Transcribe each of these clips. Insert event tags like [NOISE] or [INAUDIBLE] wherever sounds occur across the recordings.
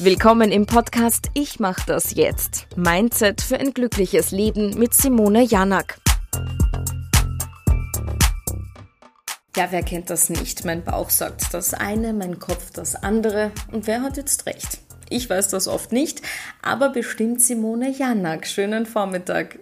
Willkommen im Podcast Ich mach das jetzt. Mindset für ein glückliches Leben mit Simone Janak. Ja, wer kennt das nicht? Mein Bauch sagt das eine, mein Kopf das andere. Und wer hat jetzt recht? Ich weiß das oft nicht, aber bestimmt Simone Janak. Schönen Vormittag.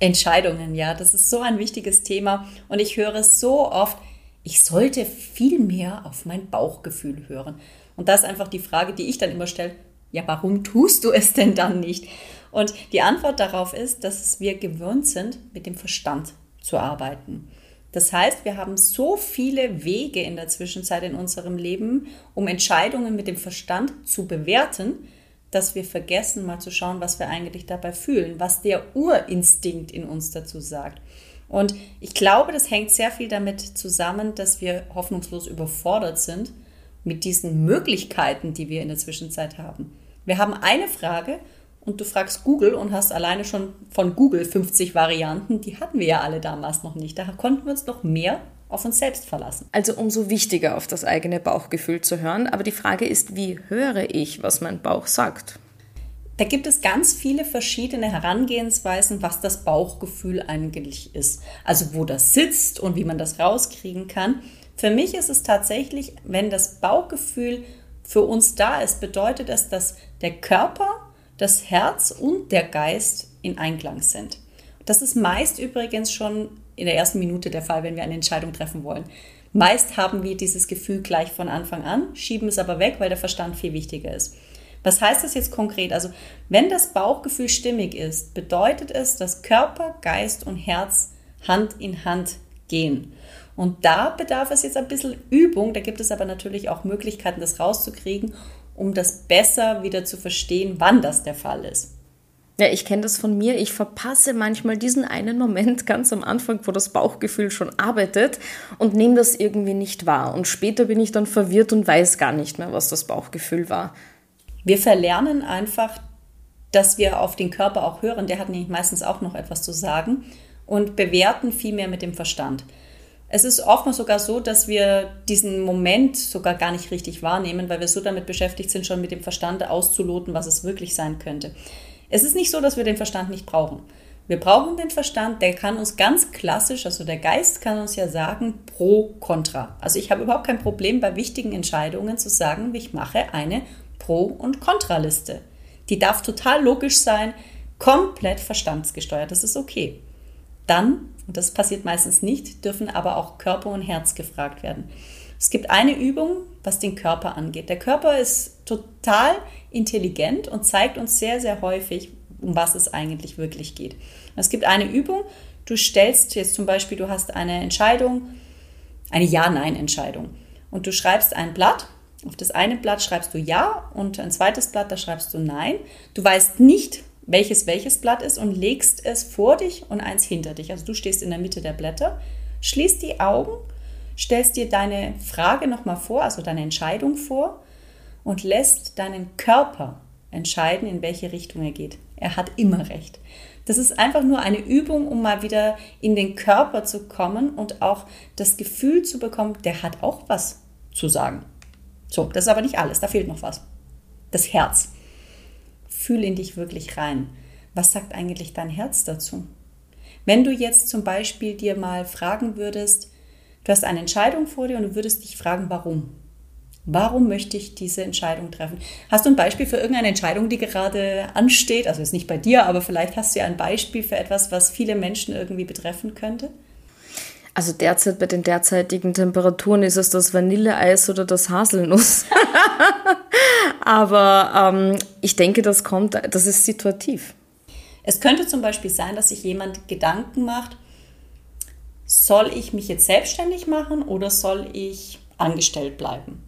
Entscheidungen, ja, das ist so ein wichtiges Thema und ich höre es so oft, ich sollte viel mehr auf mein Bauchgefühl hören. Und das ist einfach die Frage, die ich dann immer stelle, ja, warum tust du es denn dann nicht? Und die Antwort darauf ist, dass wir gewöhnt sind, mit dem Verstand zu arbeiten. Das heißt, wir haben so viele Wege in der Zwischenzeit in unserem Leben, um Entscheidungen mit dem Verstand zu bewerten, dass wir vergessen, mal zu schauen, was wir eigentlich dabei fühlen, was der Urinstinkt in uns dazu sagt. Und ich glaube, das hängt sehr viel damit zusammen, dass wir hoffnungslos überfordert sind mit diesen Möglichkeiten, die wir in der Zwischenzeit haben. Wir haben eine Frage und du fragst Google und hast alleine schon von Google 50 Varianten, die hatten wir ja alle damals noch nicht. Da konnten wir uns noch mehr auf uns selbst verlassen. Also umso wichtiger auf das eigene Bauchgefühl zu hören. Aber die Frage ist, wie höre ich, was mein Bauch sagt? Da gibt es ganz viele verschiedene Herangehensweisen, was das Bauchgefühl eigentlich ist. Also wo das sitzt und wie man das rauskriegen kann. Für mich ist es tatsächlich, wenn das Bauchgefühl für uns da ist, bedeutet es, dass der Körper, das Herz und der Geist in Einklang sind. Das ist meist übrigens schon in der ersten Minute der Fall, wenn wir eine Entscheidung treffen wollen. Meist haben wir dieses Gefühl gleich von Anfang an, schieben es aber weg, weil der Verstand viel wichtiger ist. Was heißt das jetzt konkret? Also, wenn das Bauchgefühl stimmig ist, bedeutet es, dass Körper, Geist und Herz Hand in Hand gehen. Und da bedarf es jetzt ein bisschen Übung. Da gibt es aber natürlich auch Möglichkeiten, das rauszukriegen, um das besser wieder zu verstehen, wann das der Fall ist. Ja, ich kenne das von mir. Ich verpasse manchmal diesen einen Moment ganz am Anfang, wo das Bauchgefühl schon arbeitet und nehme das irgendwie nicht wahr. Und später bin ich dann verwirrt und weiß gar nicht mehr, was das Bauchgefühl war. Wir verlernen einfach, dass wir auf den Körper auch hören. Der hat nämlich meistens auch noch etwas zu sagen und bewerten viel mehr mit dem Verstand. Es ist oftmals sogar so, dass wir diesen Moment sogar gar nicht richtig wahrnehmen, weil wir so damit beschäftigt sind, schon mit dem Verstand auszuloten, was es wirklich sein könnte. Es ist nicht so, dass wir den Verstand nicht brauchen. Wir brauchen den Verstand, der kann uns ganz klassisch, also der Geist kann uns ja sagen, pro, contra. Also ich habe überhaupt kein Problem bei wichtigen Entscheidungen zu sagen, ich mache eine Pro- und Kontraliste. Die darf total logisch sein, komplett verstandsgesteuert, das ist okay. Dann, und das passiert meistens nicht, dürfen aber auch Körper und Herz gefragt werden. Es gibt eine Übung, was den Körper angeht. Der Körper ist total intelligent und zeigt uns sehr, sehr häufig, um was es eigentlich wirklich geht. Es gibt eine Übung, du stellst jetzt zum Beispiel, du hast eine Entscheidung, eine Ja-Nein-Entscheidung und du schreibst ein Blatt. Auf das eine Blatt schreibst du Ja und ein zweites Blatt, da schreibst du Nein. Du weißt nicht, welches welches Blatt ist und legst es vor dich und eins hinter dich. Also du stehst in der Mitte der Blätter, schließt die Augen, stellst dir deine Frage nochmal vor, also deine Entscheidung vor und lässt deinen Körper entscheiden, in welche Richtung er geht. Er hat immer recht. Das ist einfach nur eine Übung, um mal wieder in den Körper zu kommen und auch das Gefühl zu bekommen, der hat auch was zu sagen. So, das ist aber nicht alles, da fehlt noch was. Das Herz. Fühl in dich wirklich rein. Was sagt eigentlich dein Herz dazu? Wenn du jetzt zum Beispiel dir mal fragen würdest, du hast eine Entscheidung vor dir und du würdest dich fragen, warum? Warum möchte ich diese Entscheidung treffen? Hast du ein Beispiel für irgendeine Entscheidung, die gerade ansteht? Also ist nicht bei dir, aber vielleicht hast du ja ein Beispiel für etwas, was viele Menschen irgendwie betreffen könnte? Also derzeit bei den derzeitigen Temperaturen ist es das Vanilleeis oder das Haselnuss. [LAUGHS] Aber ähm, ich denke, das kommt, das ist situativ. Es könnte zum Beispiel sein, dass sich jemand Gedanken macht, soll ich mich jetzt selbstständig machen oder soll ich angestellt bleiben?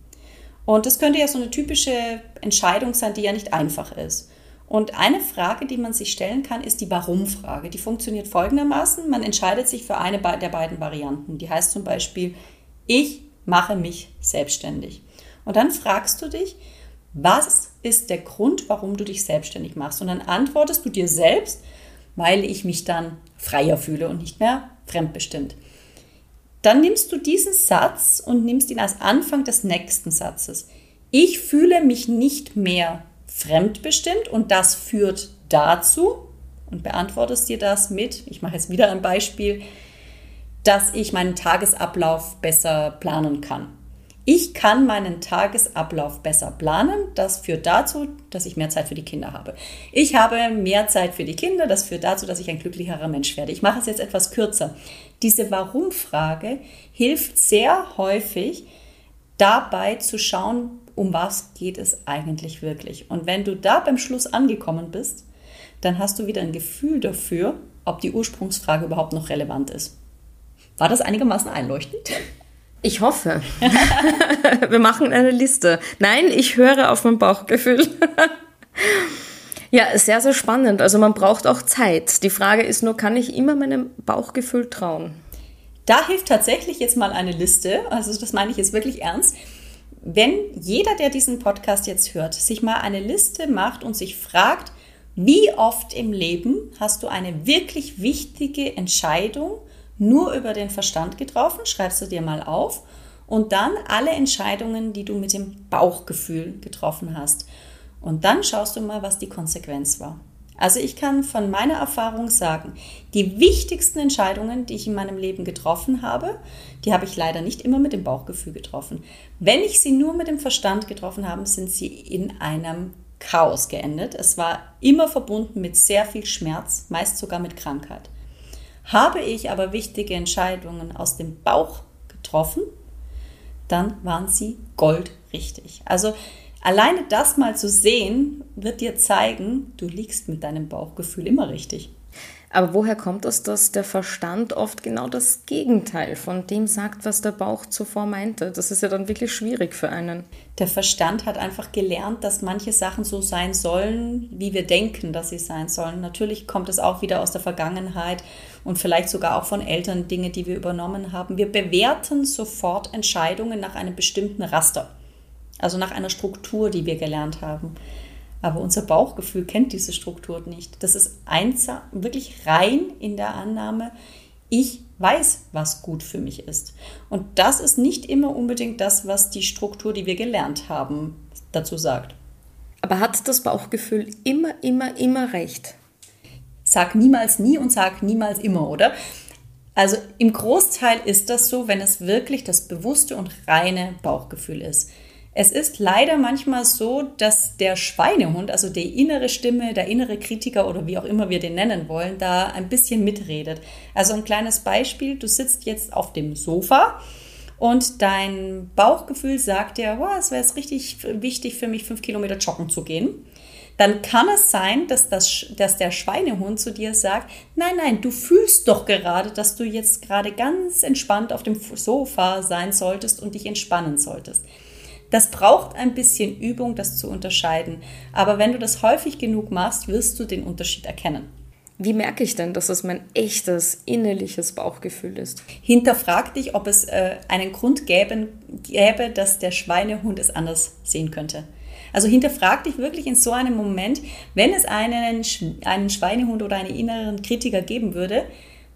Und das könnte ja so eine typische Entscheidung sein, die ja nicht einfach ist. Und eine Frage, die man sich stellen kann, ist die Warum-Frage. Die funktioniert folgendermaßen. Man entscheidet sich für eine der beiden Varianten. Die heißt zum Beispiel, ich mache mich selbstständig. Und dann fragst du dich, was ist der Grund, warum du dich selbstständig machst? Und dann antwortest du dir selbst, weil ich mich dann freier fühle und nicht mehr fremdbestimmt. Dann nimmst du diesen Satz und nimmst ihn als Anfang des nächsten Satzes. Ich fühle mich nicht mehr fremdbestimmt und das führt dazu, und beantwortest dir das mit, ich mache jetzt wieder ein Beispiel, dass ich meinen Tagesablauf besser planen kann. Ich kann meinen Tagesablauf besser planen. Das führt dazu, dass ich mehr Zeit für die Kinder habe. Ich habe mehr Zeit für die Kinder. Das führt dazu, dass ich ein glücklicherer Mensch werde. Ich mache es jetzt etwas kürzer. Diese Warum-Frage hilft sehr häufig dabei zu schauen, um was geht es eigentlich wirklich. Und wenn du da beim Schluss angekommen bist, dann hast du wieder ein Gefühl dafür, ob die Ursprungsfrage überhaupt noch relevant ist. War das einigermaßen einleuchtend? Ich hoffe. [LAUGHS] Wir machen eine Liste. Nein, ich höre auf mein Bauchgefühl. [LAUGHS] ja, sehr, sehr spannend. Also man braucht auch Zeit. Die Frage ist nur, kann ich immer meinem Bauchgefühl trauen? Da hilft tatsächlich jetzt mal eine Liste. Also das meine ich jetzt wirklich ernst. Wenn jeder, der diesen Podcast jetzt hört, sich mal eine Liste macht und sich fragt, wie oft im Leben hast du eine wirklich wichtige Entscheidung nur über den Verstand getroffen, schreibst du dir mal auf und dann alle Entscheidungen, die du mit dem Bauchgefühl getroffen hast. Und dann schaust du mal, was die Konsequenz war. Also ich kann von meiner Erfahrung sagen, die wichtigsten Entscheidungen, die ich in meinem Leben getroffen habe, die habe ich leider nicht immer mit dem Bauchgefühl getroffen. Wenn ich sie nur mit dem Verstand getroffen habe, sind sie in einem Chaos geendet. Es war immer verbunden mit sehr viel Schmerz, meist sogar mit Krankheit. Habe ich aber wichtige Entscheidungen aus dem Bauch getroffen, dann waren sie goldrichtig. Also alleine das mal zu sehen, wird dir zeigen, du liegst mit deinem Bauchgefühl immer richtig. Aber woher kommt es, dass der Verstand oft genau das Gegenteil von dem sagt, was der Bauch zuvor meinte? Das ist ja dann wirklich schwierig für einen. Der Verstand hat einfach gelernt, dass manche Sachen so sein sollen, wie wir denken, dass sie sein sollen. Natürlich kommt es auch wieder aus der Vergangenheit und vielleicht sogar auch von Eltern Dinge, die wir übernommen haben. Wir bewerten sofort Entscheidungen nach einem bestimmten Raster, also nach einer Struktur, die wir gelernt haben. Aber unser Bauchgefühl kennt diese Struktur nicht. Das ist einsam, wirklich rein in der Annahme, ich weiß, was gut für mich ist. Und das ist nicht immer unbedingt das, was die Struktur, die wir gelernt haben, dazu sagt. Aber hat das Bauchgefühl immer, immer, immer recht? Sag niemals nie und sag niemals immer, oder? Also im Großteil ist das so, wenn es wirklich das bewusste und reine Bauchgefühl ist. Es ist leider manchmal so, dass der Schweinehund, also die innere Stimme, der innere Kritiker oder wie auch immer wir den nennen wollen, da ein bisschen mitredet. Also ein kleines Beispiel, du sitzt jetzt auf dem Sofa und dein Bauchgefühl sagt dir, wow, es wäre jetzt richtig wichtig für mich, fünf Kilometer joggen zu gehen. Dann kann es sein, dass, das, dass der Schweinehund zu dir sagt, nein, nein, du fühlst doch gerade, dass du jetzt gerade ganz entspannt auf dem Sofa sein solltest und dich entspannen solltest. Das braucht ein bisschen Übung, das zu unterscheiden. Aber wenn du das häufig genug machst, wirst du den Unterschied erkennen. Wie merke ich denn, dass es mein echtes innerliches Bauchgefühl ist? Hinterfrag dich, ob es äh, einen Grund gäbe, gäbe, dass der Schweinehund es anders sehen könnte. Also hinterfrag dich wirklich in so einem Moment, wenn es einen, einen Schweinehund oder einen inneren Kritiker geben würde,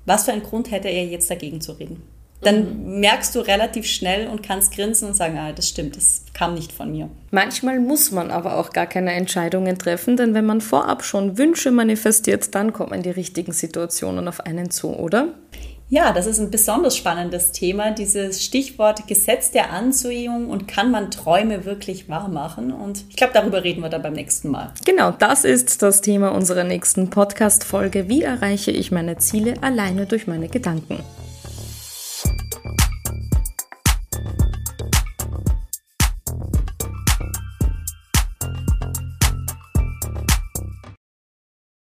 was für einen Grund hätte er jetzt dagegen zu reden? Dann mhm. merkst du relativ schnell und kannst grinsen und sagen, ah, das stimmt, das kam nicht von mir. Manchmal muss man aber auch gar keine Entscheidungen treffen, denn wenn man vorab schon Wünsche manifestiert, dann kommen die richtigen Situationen auf einen zu, oder? Ja, das ist ein besonders spannendes Thema, dieses Stichwort Gesetz der Anziehung und kann man Träume wirklich wahr machen? Und ich glaube, darüber reden wir dann beim nächsten Mal. Genau, das ist das Thema unserer nächsten Podcast-Folge. Wie erreiche ich meine Ziele alleine durch meine Gedanken?